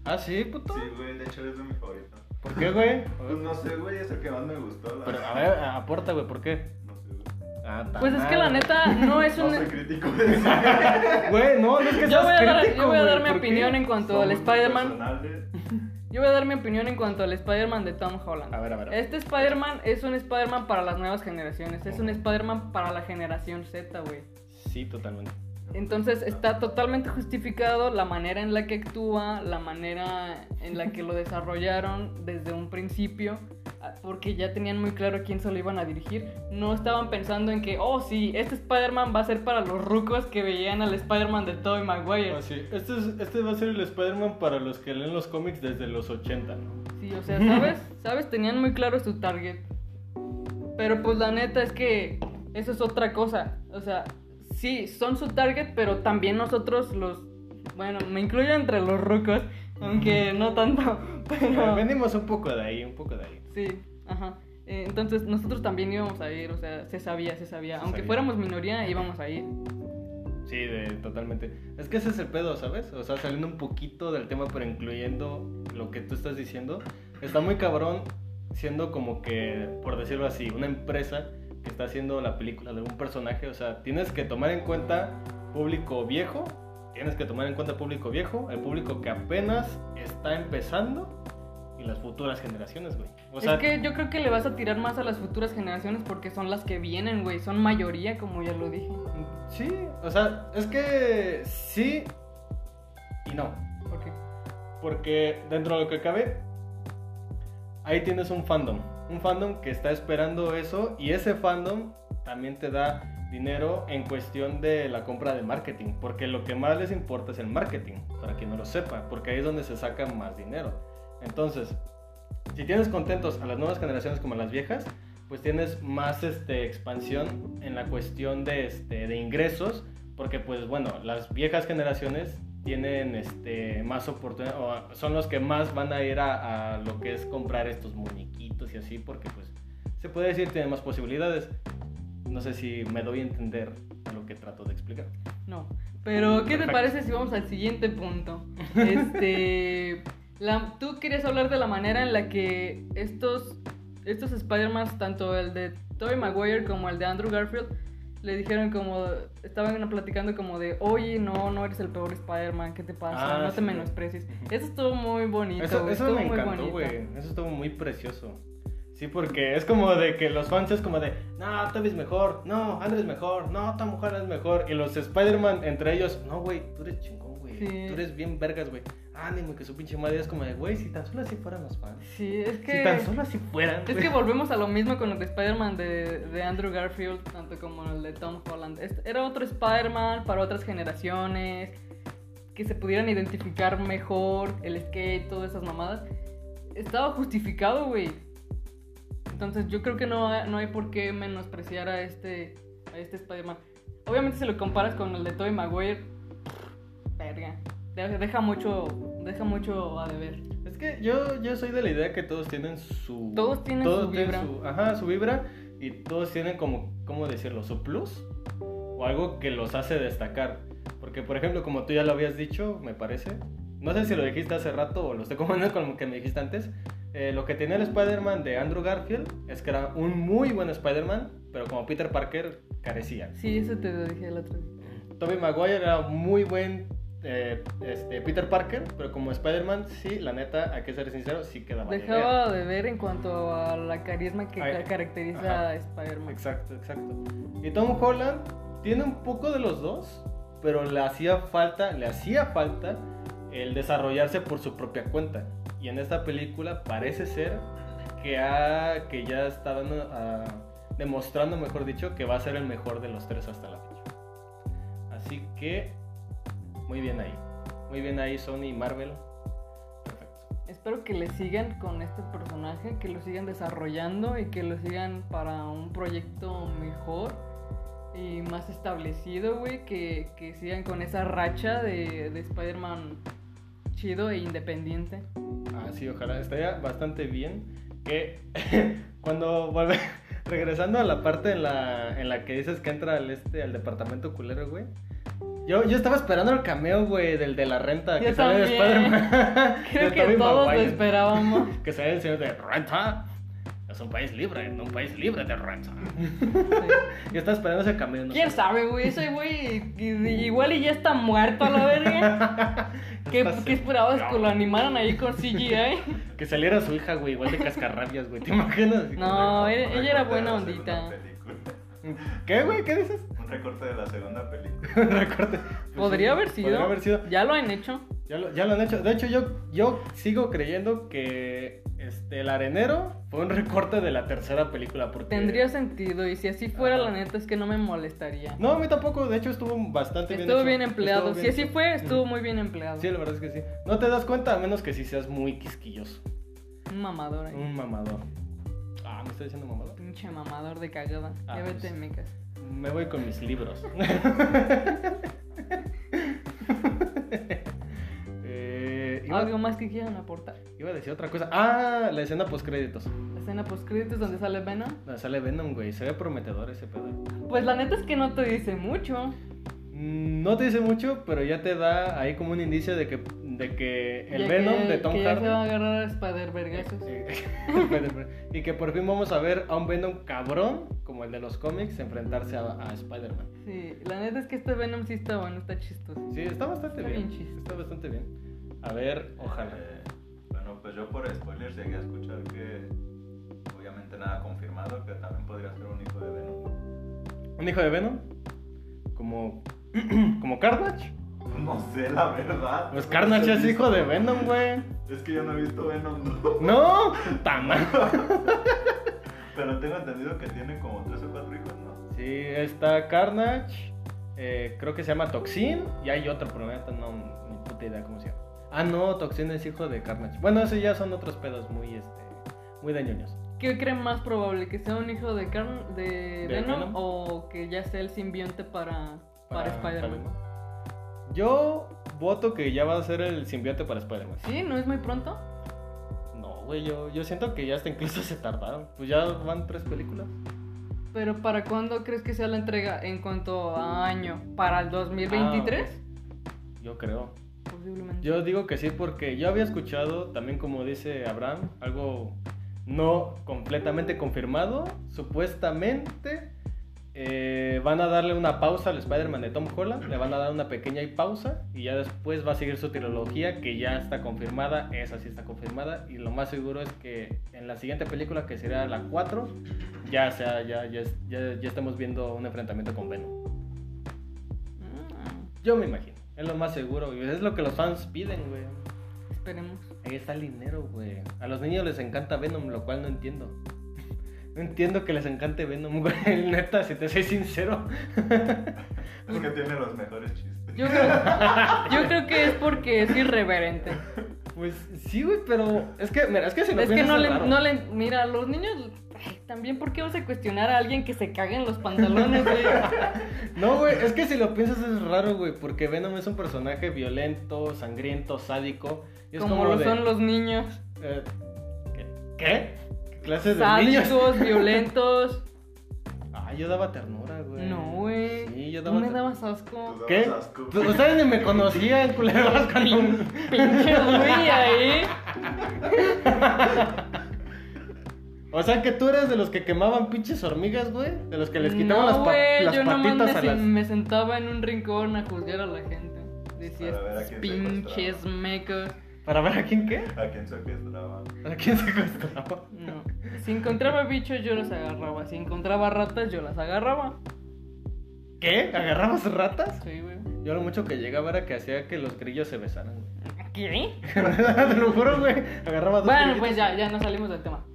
Ah, sí, puto. Sí, güey, de hecho es de mi favorito. ¿Por qué, güey? Pues no sé, güey, es el que más me gustó. La Pero, a ver, aporta, güey, ¿por qué? No sé, güey. Ah, Pues es que la neta no es No un... soy crítico de. Güey, no, no es que Yo seas voy a dar, crítico, yo voy a dar mi opinión en cuanto al Spider-Man. Yo voy a dar mi opinión en cuanto al Spider-Man de Tom Holland. A ver, a ver. a ver. Este Spider-Man es un Spider-Man para las nuevas generaciones. Es un Spider-Man para la generación Z, güey. Sí, totalmente. Entonces está totalmente justificado la manera en la que actúa, la manera en la que lo desarrollaron desde un principio, ah, porque ya tenían muy claro a quién se lo iban a dirigir. No estaban pensando en que, oh sí, este Spider-Man va a ser para los rucos que veían al Spider-Man de Tobey Maguire. Ah, sí. Este, es- este va a ser el Spider-Man para los que leen los cómics desde los 80, ¿no? Sí, o sea, ¿sabes? ¿Sabes? Tenían muy claro su target. Pero pues la neta es que eso es otra cosa. O sea, sí, son su target, pero también nosotros los... Bueno, me incluyo entre los rucos, aunque no tanto, pero... Venimos un poco de ahí, un poco de ahí. Sí, ajá. Eh, Entonces nosotros también íbamos a ir, o sea, se sabía, se sabía. Se Aunque sabía. fuéramos minoría, íbamos a ir. Sí, de, totalmente. Es que ese es el pedo, ¿sabes? O sea, saliendo un poquito del tema, pero incluyendo lo que tú estás diciendo. Está muy cabrón siendo como que, por decirlo así, una empresa que está haciendo la película de un personaje. O sea, tienes que tomar en cuenta público viejo. Tienes que tomar en cuenta público viejo, el público que apenas está empezando y las futuras generaciones, güey. O sea, es que yo creo que le vas a tirar más a las futuras generaciones porque son las que vienen, güey. Son mayoría, como ya lo dije. sí, o sea, es que sí y no. ¿Por qué? Porque dentro de lo que cabe, ahí tienes un fandom. Un fandom que está esperando eso y ese fandom también te da dinero en cuestión de la compra de marketing. Porque lo que más les importa es el marketing, para quien no lo sepa, porque ahí es donde se saca más dinero. Entonces, si tienes contentos a las nuevas generaciones como a las viejas, pues tienes más este, expansión en la cuestión de, este, de ingresos, porque pues bueno, las viejas generaciones tienen este, más oportunidades, o son los que más van a ir a, a lo que es comprar estos muñequitos y así, porque pues se puede decir tienen más posibilidades. No sé si me doy a entender lo que trato de explicar. No. Pero, ¿qué te Perfecto. parece si vamos al siguiente punto? Este. la- tú querías hablar de la manera en la que estos, estos Spider-Man, tanto el de Tobey Maguire como el de Andrew Garfield, le dijeron como. Estaban platicando como de, oye, no, no eres el peor Spider-Man, ¿qué te pasa? Ah, no te menosprecies. Eso estuvo muy bonito. Eso, eso me muy encantó, güey. Eso estuvo muy precioso. Sí, porque es como de que los fans es como de, no, Toby es mejor, no, Andrew es mejor, no, Tom Holland es mejor. Y los Spider-Man entre ellos, no, güey, tú eres chingón, güey. Sí. Tú eres bien vergas, güey. Ánimo, que su pinche madre es como de, güey, si tan solo así fueran los fans. Sí, es que. Si tan solo así fueran. Es güey. que volvemos a lo mismo con el de Spider-Man de, de Andrew Garfield, tanto como el de Tom Holland. Este Era otro Spider-Man para otras generaciones, que se pudieran identificar mejor, el skate, todas esas mamadas. Estaba justificado, güey. Entonces yo creo que no, hay- no hay por qué menospreciar a este, a este Spider-Man. Obviamente si lo comparas con el de Tobey Maguire, verga. Deja, mucho, deja mucho a deber. Es que yo, yo soy de la idea que todos tienen su... Todos tienen su vibra. ajá, su vibra. Y todos tienen como, ¿cómo decirlo? Su plus. O algo que los hace destacar. Porque, por ejemplo, como tú ya lo habías dicho, me parece. No sé si lo dijiste hace rato o lo estoy comentando con lo que me dijiste antes. eh, lo que tenía el Spider-Man de Andrew Garfield es que era un muy buen Spider-Man, pero como Peter Parker carecía. Sí, eso te lo dije el otro día. Tobey Maguire era muy buen eh, este, Peter Parker, pero como Spider-Man, sí, la neta, hay que ser sincero, sí quedaba de ver. Dejaba de ver en cuanto a la carisma que Ay, ca- caracteriza ajá. a Spider-Man. Exacto, exacto. Y Tom Holland tiene un poco de los dos, pero le hacía falta, le hacía falta el desarrollarse por su propia cuenta. Y en esta película parece ser que, ha, que ya está dando, ah, demostrando, mejor dicho, que va a ser el mejor de los tres hasta la fecha. Así que, muy bien ahí. Muy bien ahí Sony y Marvel. Perfecto. Espero que le sigan con este personaje, que lo sigan desarrollando y que lo sigan para un proyecto mejor y más establecido, güey. Que, que sigan con esa racha de, de Spider-Man chido e independiente. Ah, sí, ojalá. Estaría bastante bien que cuando vuelve... Regresando a la parte en la, en la que dices que entra al, este, al departamento culero, güey. Yo, yo estaba esperando el cameo, güey, del de la renta. Yo que sale de. Spider-Man. Creo que todos lo esperábamos. Que sale el señor de renta. Es un país libre, no un país libre de renta. Sí. Yo estaba esperando ese cameo. No ¿Quién sé. sabe, güey? Ese güey igual y ya está muerto a la verga. ¿Qué, qué esperabas que lo animaran ahí con CGI? Que saliera su hija, güey, igual de cascarrabias, güey. ¿Te imaginas? No, ella- ella era buena ondita. ¿Qué, güey? ¿Qué dices? Un recorte de la segunda película. Recorte. Pues Podría sí, haber sido. Podría haber sido. Ya lo han hecho. Ya lo, ya lo han hecho. De hecho, yo, yo sigo creyendo que este, El Arenero fue un recorte de la tercera película. Porque... Tendría sentido y si así fuera, Ajá. la neta es que no me molestaría. No, a mí tampoco. De hecho, estuvo bastante bien Estuvo hecho. bien empleado. Estuvo Si así fue, estuvo muy bien empleado. Sí, la verdad es que sí. No te das cuenta a menos que si seas muy quisquilloso. Un mamador ahí. Un mamador. Ah, ¿me estoy diciendo mamador? Pinche mamador de cagada. Ah, ya vete pues. en mi casa. Me voy con mis libros. Eh, iba, ¿Algo más que quieran aportar? iba a decir otra cosa. Ah, la escena post créditos. La escena post créditos donde sale Venom. Sale Venom, güey. Se ve prometedor ese pedo. Pues la neta es que no te dice mucho. Mm, No te dice mucho, pero ya te da ahí como un indicio de que, de que el Ya Venom que- de Tom que ya se va a Hardy. agarrar a eh, y que por fin vamos a ver a un Venom cabrón, como el de los cómics, enfrentarse a, a Spider-Man. Sí, la neta es que este Venom sí está bueno, está chistoso. Sí, está bastante Está bien. bien. Está bastante bien. A ver, ojalá. Eh, bueno, pues yo por spoilers llegué a escuchar que, obviamente nada confirmado, que también podría ser un hijo de Venom. ¿Un hijo de Venom? Como. como Carnage. No sé, la verdad. Pues Carnage es hijo de Venom, güey. Es que yo no he visto Venom, no. No, tama. Pero tengo entendido que tiene como tres o cuatro hijos, ¿no? Sí, está Carnage. eh, creo que se llama Toxin. Y hay otro, pero neta no, ni puta idea cómo se llama. Ah, no, Toxin es hijo de Carnage. Bueno, esos ya son otros pedos muy, este, muy de ñoños. ¿Qué creen más probable? ¿Que sea un hijo de, Carn de, ¿De Venom, Venom? o que ya sea el simbionte para, para, Spider-Man? Yo voto que ya va a ser el simbionte para Spider-Man. ¿Sí? ¿No es muy pronto? No, güey, yo, yo siento que ya hasta incluso se tardaron. Pues ya van tres películas. ¿Pero para cuándo crees que sea la entrega en cuanto a año? ¿Para el 2023? Yo creo. Posiblemente. Yo digo que sí porque yo había escuchado también como dice Abraham, algo no completamente confirmado. Supuestamente eh, van a darle una pausa al Spider-Man de Tom Holland, le van a dar una pequeña pausa y ya después va a seguir su trilogía que ya está confirmada, esa sí está confirmada y lo más seguro es que en la siguiente película que será la 4 ya sea ya ya, ya, ya estamos viendo un enfrentamiento con Venom. Mm, Yo me imagino, es lo más seguro y es lo que los fans piden, güey. esperemos. Ahí está el dinero, güey. A los niños les encanta Venom, lo cual no entiendo. No entiendo que les encante Venom, güey. Neta, si te soy sincero. Es que tiene los mejores chistes. Yo creo, yo creo que es porque es irreverente. Pues sí, güey, pero es que, mira, es que si lo Es que piensas no es le, raro. no le. Mira, los niños. ay, También, ¿por qué vas a cuestionar a alguien que se cague en los pantalones, güey? No, güey, es que si lo piensas es raro, güey, porque Venom es un personaje violento, sangriento, sádico. y es Como, como lo de- son los niños. eh, ¿qué? ¿Qué? ¿Qué clases de niños? Sádicos, violentos. Ah, yo daba ternura, güey. No, güey. Sí, yo Tú daba me ter- dabas asco. Tú ¿Qué? dabas asco. Pues Ustedes ni me conocían, culeros, cuando... Pinche güey ahí. O sea que tú eres de los que quemaban pinches hormigas, güey. De los que les quitaban no, las, pa- güey, las yo nomás patitas me, a las. sen- me sentaba en un rincón a juzgar a la gente. Decías, Para ver a quién pinches secuestraba". mecos. ¿Para ver a quién qué? ¿A quién secuestraba? ¿A quién secuestraba? No. Si encontraba bichos, yo los agarraba. Si encontraba ratas, yo las agarraba. ¿Qué? ¿Agarrabas ratas? Sí, güey. Yo lo mucho que llegaba era que hacía que los grillos se besaran. ¿Qué? Te lo juro, güey. Agarraba dos Bueno, grillitos. pues ya, ya nos salimos del tema.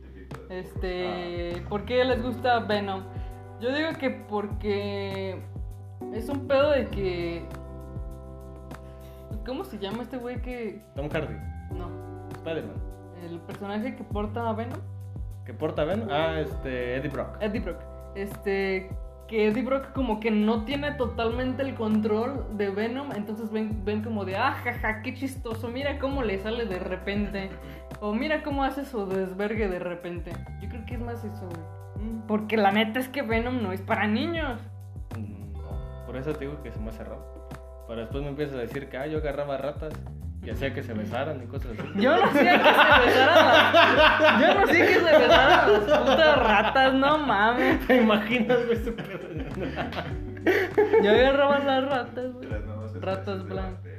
Este, ¿por qué les gusta Venom? Yo digo que porque es un pedo de que ¿Cómo se llama este güey que Tom Hardy, no, Spider-Man. el personaje que porta a Venom? ¿Qué porta Ben? Ah, este, Eddie Brock. Eddie Brock. Este que Eddie Brock como que no tiene totalmente el control de Venom, entonces ven, ven como de, ah, jaja, qué chistoso, mira cómo le sale de repente, o mira cómo hace su desvergue de repente. Yo creo que es más eso, güey. Mm, Porque la neta es que Venom no es para niños. mm, No, por eso te digo que se me hace raro. Pero después me empiezas a decir que ah, yo agarraba ratas y hacía que se besaran y cosas así. Yo no hacía que se besaran las... Yo no hacía que se besaran las putas ratas, no mames. ¿Te imaginas, güey? pedo? Yo agarraba las ratas, güey. Ratas blancas.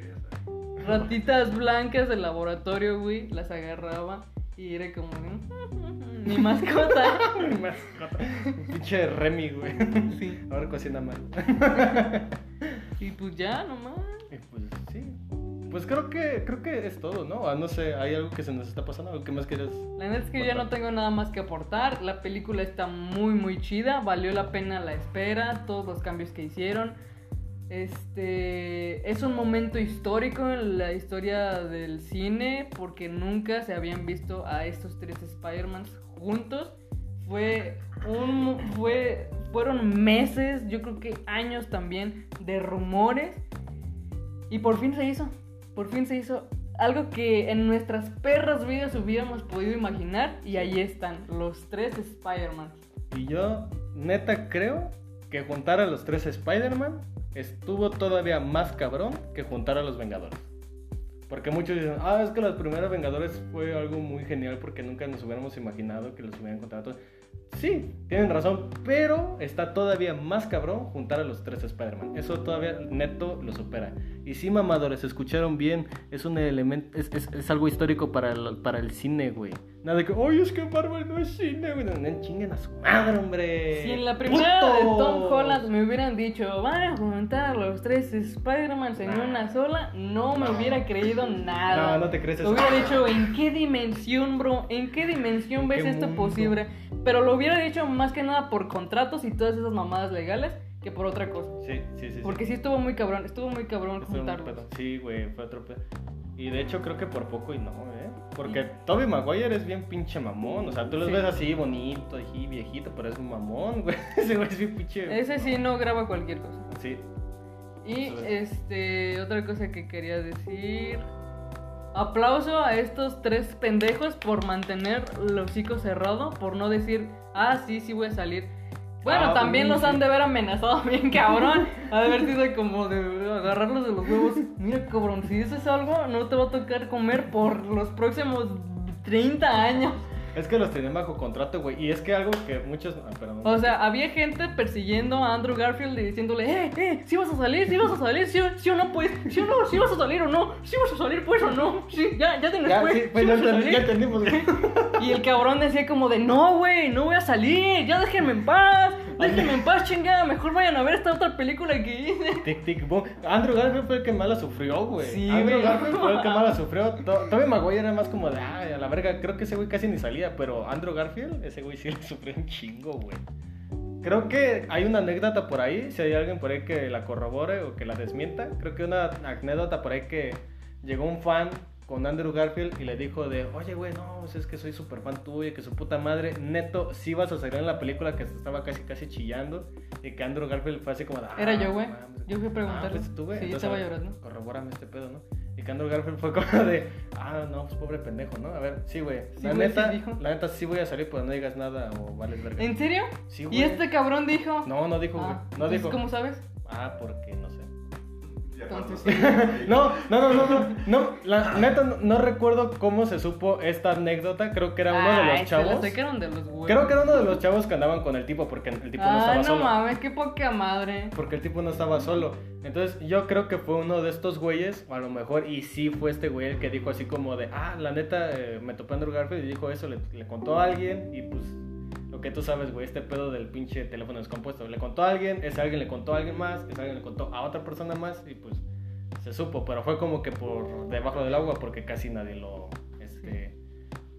Ratitas blancas del laboratorio, güey. Las agarraba y era como... "Mm, Mi mascota. Mi mascota. Pinche Remy, güey. Sí. Ahora cocina mal. Y pues ya, nomás. Y pues sí. Pues creo que creo que es todo, ¿no? Ah, no sé, hay algo que se nos está pasando, algo que más quieres. La neta es que ya no tengo nada más que aportar. La película está muy, muy chida. Valió la pena la espera, todos los cambios que hicieron. Este es un momento histórico en la historia del cine porque nunca se habían visto a estos tres Spider-Man juntos. Fue un fue fueron meses, yo creo que años también de rumores y por fin se hizo. Por fin se hizo algo que en nuestras perras vidas hubiéramos podido imaginar y ahí están los tres Spider-Man. Y yo, neta, creo que juntar a los tres Spider-Man estuvo todavía más cabrón que juntar a los Vengadores. Porque muchos dicen, ah, es que los primeros Vengadores fue algo muy genial porque nunca nos hubiéramos imaginado que los hubieran todos. Sí, tienen razón, pero está todavía más cabrón juntar a los tres Spider-Man. Eso todavía neto lo supera. Y sí, mamadores, escucharon bien, es un elemento, es, es- es algo histórico para el, para el cine, güey. Nada de que, oye, es que Marvel no es cine, güey. No, chinguen a su madre, hombre. Si en la primera de ¡Putos! Tom Holland me hubieran dicho, van a juntar a los tres Spider-Man en una sola, no me hubiera creído nada. No, no te crees eso. Hubiera dicho, ¿en qué dimensión, bro? ¿En qué dimensión ¿En ves qué esto mundo? posible? Pero lo hubiera dicho más que nada por contratos y todas esas mamadas legales que por otra cosa. Sí, sí, sí. sí. Porque sí estuvo muy cabrón, estuvo muy cabrón un juntarlos. Sí, güey, fue otro pedo. Y de hecho creo que por poco y no, ¿eh? Porque Toby Maguire es bien pinche mamón. O sea, tú los Sí. ves así bonito, y viejito, pero es un mamón, güey. Ese güey es bien pinche. Ese sí no graba cualquier cosa. Sí. Y es. este, otra cosa que quería decir. Aplauso a estos tres pendejos por mantener el hocico cerrado, por no decir, ah, sí, sí voy a salir. Bueno, Ah, también los han de haber amenazado bien cabrón. Ha de haber sido como de agarrarlos de los huevos. Mira, cabrón, si dices algo, no te va a tocar comer por los próximos 30 años. Es que los tienen bajo contrato, güey. Y es que algo que muchos. Ah, perdón. O sea, había gente persiguiendo a Andrew Garfield y diciéndole, eh, eh, si vas a salir, si vas a salir, si sí o no, pues, si o no, si vas a salir o no, si vas a salir, pues o no, sí, ya, ya tienes ya, pues, sí, sí pues ya, entendí- ya salir". entendimos, güey. Y el cabrón decía como de, no, güey, no voy a salir, ya déjenme en paz, déjenme en paz, chingada, mejor vayan a ver esta otra película que hice. Tic, tic, boom. Andrew Garfield fue el que más la sufrió, güey. Sí, Andrew güey. Garfield fue el que más la sufrió. To- Tobey Maguire era más como de, ay, a la verga. Creo que ese güey casi ni salía. Pero Andrew Garfield, ese güey sí le sufrió un chingo, güey. Creo que hay una anécdota por ahí. Si hay alguien por ahí que la corrobore o que la desmienta. Creo que una anécdota por ahí que llegó un fan con Andrew Garfield y le dijo de, oye, güey, no, pues es que soy súper fan tuyo y que su puta madre, neto, sí vas a salir en la película que se estaba casi, casi chillando. Y que Andrew Garfield fue así como de, Era "Ah, yo, güey. mames". Yo fui a Ah, preguntarle. pues tú, güey. Sí, Entonces, estaba llorando. Corrobórame este pedo, ¿no? Y que Andrew Garfield fue como de, ah, no, pues pobre pendejo, ¿no? A ver, sí, güey. Sí, la güey, neta, sí la neta sí voy a salir, pero no digas nada o vales verga. ¿En serio? Sí, ¿Y güey. este cabrón dijo? No, no dijo, güey. Ah, no entonces, dijo. ¿Cómo sabes? Ah, porque no sé. No, no, no, no, no, no, la neta no, no recuerdo cómo se supo esta anécdota, creo que era uno de los chavos. de los. Creo que era uno de los chavos que andaban con el tipo porque el tipo no Ah, estaba no solo. mames, qué poca madre. Porque el tipo no estaba solo. Entonces yo creo que fue uno de estos güeyes, o a lo mejor, y sí fue este güey el que dijo así como de, ah, la neta, eh, me topé a Andrew Garfield y dijo eso, le, le contó a alguien y pues lo que tú sabes, güey, este pedo del pinche teléfono descompuesto. Le contó a alguien, ese alguien le contó a alguien más, ese alguien le contó a otra persona más y pues se supo, pero fue como que por debajo del agua porque casi nadie lo, este,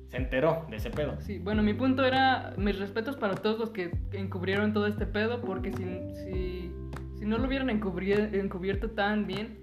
se enteró de ese pedo. Sí, bueno, mi punto era mis respetos para todos los que encubrieron todo este pedo, porque si, si, si no lo hubieran encubri- encubierto tan bien,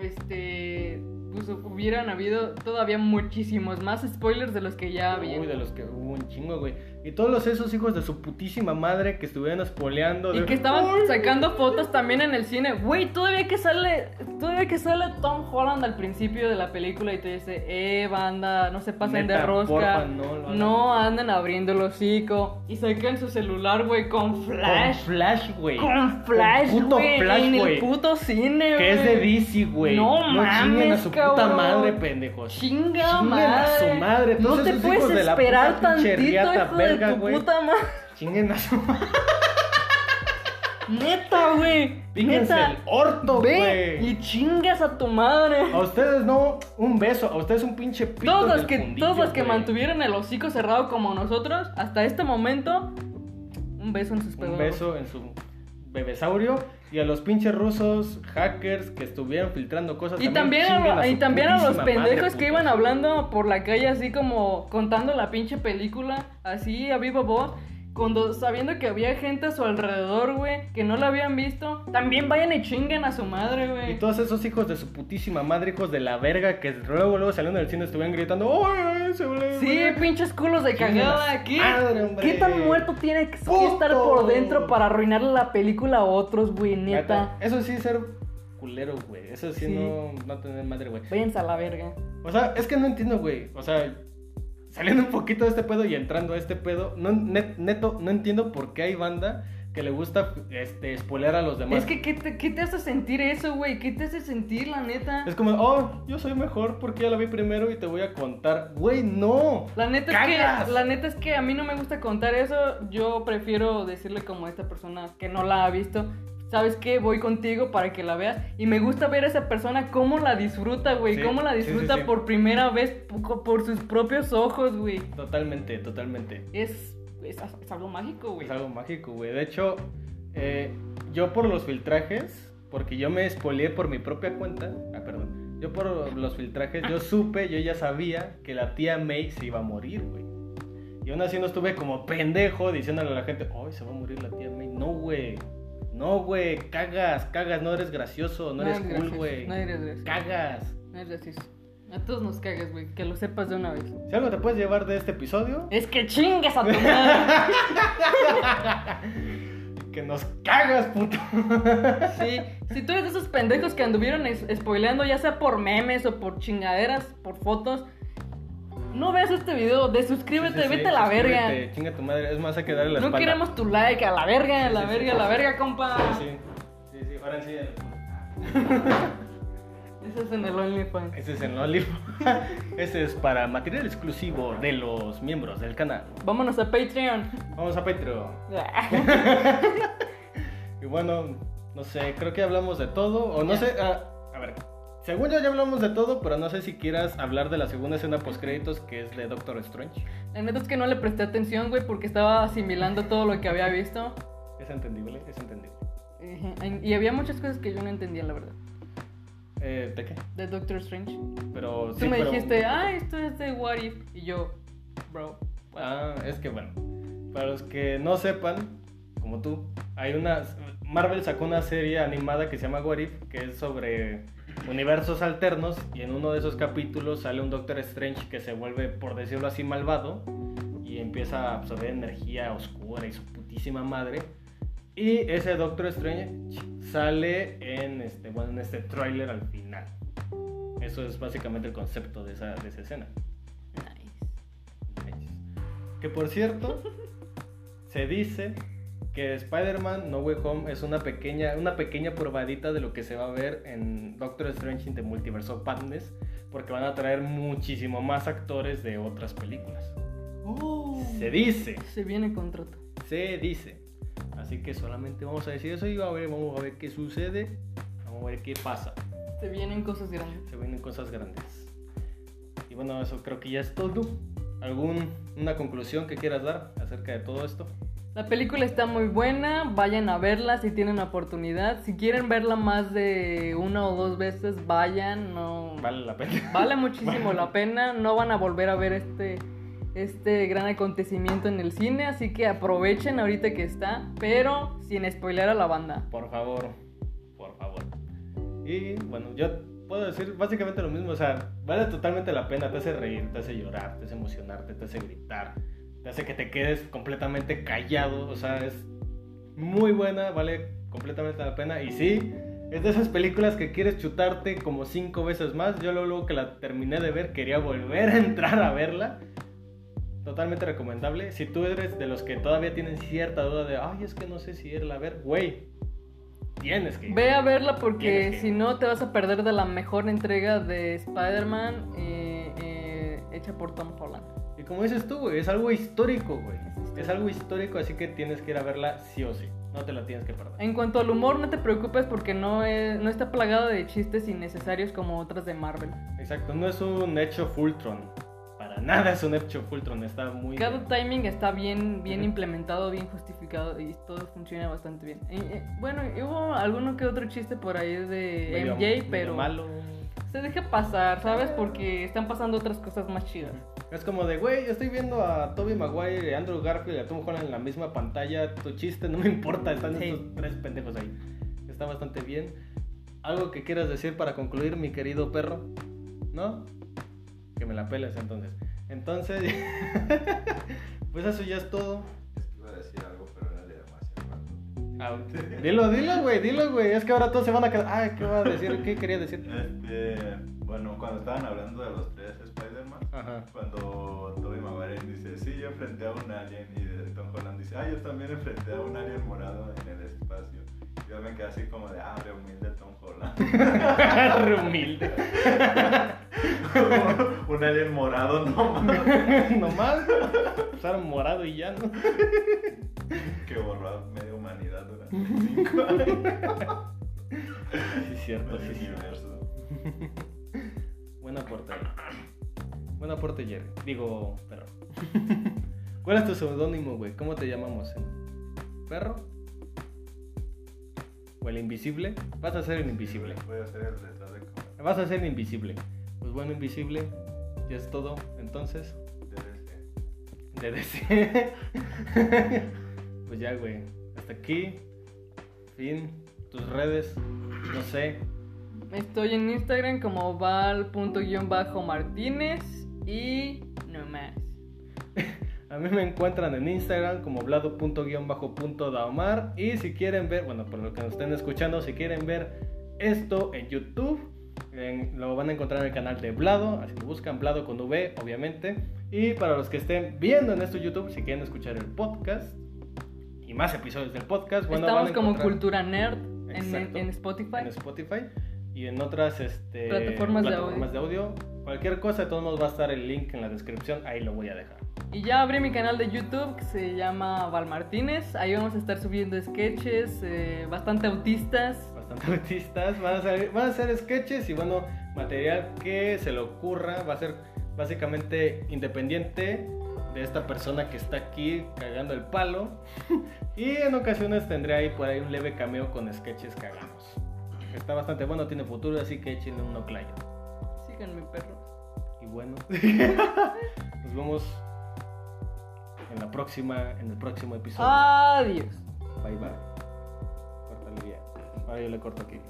este, pues hubieran habido todavía muchísimos más spoilers de los que ya había. Uy, de los que hubo un chingo, güey. Y todos los esos hijos de su putísima madre que estuvieron espoleando. Y de- que estaban Ay, sacando fotos también en el cine. Güey, todavía que sale, todavía que sale Tom Holland al principio de la película y te dice, eh, banda, no se pasen de rosca. porfa, no no anden abriendo el hocico. Y sacan su celular, güey, con flash. Con flash, güey. Con flash, Con puto güey, flash, en güey. el puto cine, Que es de güey. DC, güey. No a mames, su puta cabrón. madre, pendejos. Chinga Chinguen madre. a su madre. No Todos te esos puedes hijos de la esperar puta tantito, riata hijo verga, de tu güey. puta madre. Chinguen a su madre. Neta, güey. Píquense Neta. el orto, güey. y chingas a tu madre. A ustedes no, un beso. A ustedes un pinche pito. Todos los que, fundillo, todos los que mantuvieron el hocico cerrado como nosotros, hasta este momento, un beso en sus Un pedos. beso en su bebesaurio. Y a los pinches rusos, hackers que estuvieron filtrando cosas. Y también, a, y también a los pendejos madre, que iban hablando por la calle así como contando la pinche película, así a viva voz, cuando sabiendo que había gente a su alrededor, güey, que no la habían visto, también vayan y chinguen a su madre, Y güey. todos esos hijos de su putísima madre, hijos de la verga, que luego, luego saliendo del cine estuvieron gritando, ¡Ay, se le Sí, pinches culos de cagada aquí. madre, hombre. ¿Qué tan muerto tiene que que Puto. estar por dentro para arruinarle la película a otros, güey, neta? Eso sí, ser culero, güey. Eso sí, Sí. No, no tener madre, güey. Váyanse a la verga. O sea, es que no entiendo, güey. O sea, saliendo un poquito de este pedo y entrando a este pedo, no, net- neto, no entiendo por qué hay banda que le gusta este, spoilear a los demás. Es que, ¿qué te, qué te hace sentir eso, güey? ¿Qué te hace sentir, la neta? Es como, oh, yo soy mejor porque ya la vi primero y te voy a contar. Güey, no. La neta, es que, la neta es que a mí no me gusta contar eso. Yo prefiero decirle como a esta persona que no la ha visto. ¿Sabes qué? Voy contigo para que la veas. Y me gusta ver a esa persona cómo la disfruta, güey. Sí, cómo la sí, disfruta sí. por primera vez por, sus propios ojos, güey. Totalmente, totalmente. Es, es, es algo mágico, güey. Es algo mágico, güey. De hecho, eh, yo por los filtrajes, porque yo me spoileé por mi propia cuenta. Ah, perdón. Yo por los filtrajes, yo supe, yo ya sabía que la tía May se iba a morir, güey. Y aún así no estuve como pendejo diciéndole a la gente, ¡ay, se va a morir la tía May! No, güey. No, güey. Cagas, cagas. No eres gracioso. No, eres eres cool, güey. No eres gracioso. Cagas. No eres gracioso. A todos nos cagas, güey. Que lo sepas de una vez. Si algo te puedes llevar de este episodio, Es que chingas a tu madre. que nos cagas, puto. Sí, si tú eres de esos pendejos que anduvieron spoileando, ya sea por memes o por chingaderas, por fotos, no veas este video, desuscríbete, Sí, sí, sí, vete a la verga. Chinga tu madre. Es más, hay que darle la No espalda. queremos tu like, a la verga, a la verga, a la verga, compa. Sí, sí. Sí, sí. Ahora sí. Eso es en el OnlyFans. Ese es el OnlyFans. Ese es para material exclusivo de los miembros del canal. Vámonos a Patreon. Vamos a Patreon. Y bueno, no sé, creo que hablamos de todo. O no sé, ah, a ver. Según yo ya hablamos de todo, pero no sé si quieras hablar de la segunda escena post créditos que es de Doctor Strange. La neta es que no le presté atención, güey, porque estaba asimilando todo lo que había visto. Es entendible, es entendible. Y había muchas cosas que yo no entendía, la verdad, Eh, ¿De qué? de Doctor Strange. Pero Tú sí, me pero- dijiste, ah, esto es de What If. Y yo, bro. Ah, es que bueno, para los que no sepan, como tú, hay una Marvel sacó una serie animada que se llama What If, que es sobre universos alternos y en uno de esos capítulos sale un Doctor Strange que se vuelve, por decirlo así, malvado y empieza a absorber energía oscura y su putísima madre. Y ese Doctor Strange sale en este, bueno, en este tráiler al final. Eso es básicamente el concepto de esa, de esa escena. Nice. Que por cierto, se dice que Spider-Man No Way Home es una pequeña, una pequeña probadita de lo que se va a ver en Doctor Strange in the Multiverse of Madness, porque van a traer muchísimo más actores de otras películas. Oh, Se dice, Se viene contrato. se dice. Así que solamente vamos a decir eso y a ver, vamos a ver qué sucede, vamos a ver qué pasa. Se vienen cosas grandes. Se vienen cosas grandes. Y bueno, eso creo que ya es todo. ¿Alguna conclusión que quieras dar acerca de todo esto? La película está muy buena, vayan a verla si tienen oportunidad. Si quieren verla más de una o dos veces, vayan, no Vale la pena. vale muchísimo la pena, no van a volver a ver este este gran acontecimiento en el cine, así que aprovechen ahorita que está, pero sin spoiler a la banda. Por favor, por favor. Y bueno, yo puedo decir básicamente lo mismo, o sea, vale totalmente la pena, te hace reír, te hace llorar, te hace emocionarte, te hace gritar, te hace que te quedes completamente callado, o sea, es muy buena, vale completamente la pena. Y sí, es de esas películas que quieres chutarte como cinco veces más. Yo luego que la terminé de ver quería volver a entrar a verla. Totalmente recomendable. Si tú eres de los que todavía tienen cierta duda de, ay, es que no sé si irla a ver, güey, tienes que ir. Ve a verla porque si no te vas a perder de la mejor entrega de Spider-Man eh, eh, hecha por Tom Holland. Como dices tú, güey, es algo histórico, güey. Es algo histórico, así que tienes que ir a verla sí o sí. No te la tienes que perder. En cuanto al humor, no te preocupes porque no, es- no está plagado de chistes innecesarios como otras de Marvel. Exacto, no es un hecho Fultron. Para nada es un hecho Fultron, está muy... Cada bien. timing está bien, bien implementado, bien justificado y todo funciona bastante bien. Eh, bueno, hubo alguno que otro chiste por ahí de Medio- MJ, pero malo. Se deja pasar, ¿sabes? Porque están pasando otras cosas más chidas. Es como de, güey, estoy viendo a Toby Maguire, a Andrew Garfield y a Tom Holland en la misma pantalla. Tu chiste no me importa, están Sí. estos tres pendejos ahí. Está bastante bien. ¿Algo que quieras decir para concluir, mi querido perro? ¿No? Que me la peles entonces. Entonces, pues eso ya es todo. Ah, dilo, dilo, güey, dilo, güey. Es que ahora todos se van a quedar. Ay, ¿qué va a decir? ¿Qué quería decir? Este, bueno, cuando estaban hablando de los tres Spider-Man, Ajá. cuando Tobey Maguire dice, sí, yo enfrenté a un alien, y Tom Holland dice, ah, yo también enfrenté a un alien morado en el. Yo me quedé así como de, ah, re humilde Tom Holland. Re humilde. un alien morado, no más. Nomás. Usar morado y ya, ¿no? Que borró media humanidad durante cinco años. Sí, es cierto, sí, universo. Buen aporte. Buen aporte, Jerry. Digo, perro. ¿Cuál es tu seudónimo, güey? ¿Cómo te llamamos? eh? ¿Perro? ¿O el invisible? Vas a ser el invisible. Voy a hacer el detrás de cámara. Vas a ser el invisible. Pues bueno, invisible. Ya es todo. Entonces, DDC. de DC. pues ya, güey. Hasta aquí. Fin. Tus redes. No sé. Estoy en Instagram como val.martínez y no más. A mí me encuentran en Instagram como vlado.guión-daomar. Y si quieren ver, bueno, por lo que nos estén escuchando, si quieren ver esto en YouTube, en- lo van a encontrar en el canal de Vlado. Así que buscan Vlado con V, obviamente. Y para los que estén viendo en esto YouTube, si quieren escuchar el podcast y más episodios del podcast, bueno, van Estamos a como encontrar Cultura Nerd en, Spotify. en Spotify y en otras este, Plataformas de plataformas de audio. Cualquier cosa, de todos modos, va a estar el link en la descripción. Ahí lo voy a dejar. Y ya abrí mi canal de YouTube que se llama Val Martínez. Ahí vamos a estar subiendo sketches eh, bastante autistas. bastante autistas. Van a, ser, van a ser sketches y bueno, material que se le ocurra. Va a ser básicamente independiente de esta persona que está aquí cagando el palo. y en ocasiones tendré ahí por ahí un leve cameo con sketches que hagamos. Está bastante bueno, tiene futuro, así que échenle un oclayo. Síganme, perros. Y bueno, nos vemos en la próxima, en el próximo episodio. Adiós. Bye bye. Cortale bien. Ahora yo le corto aquí.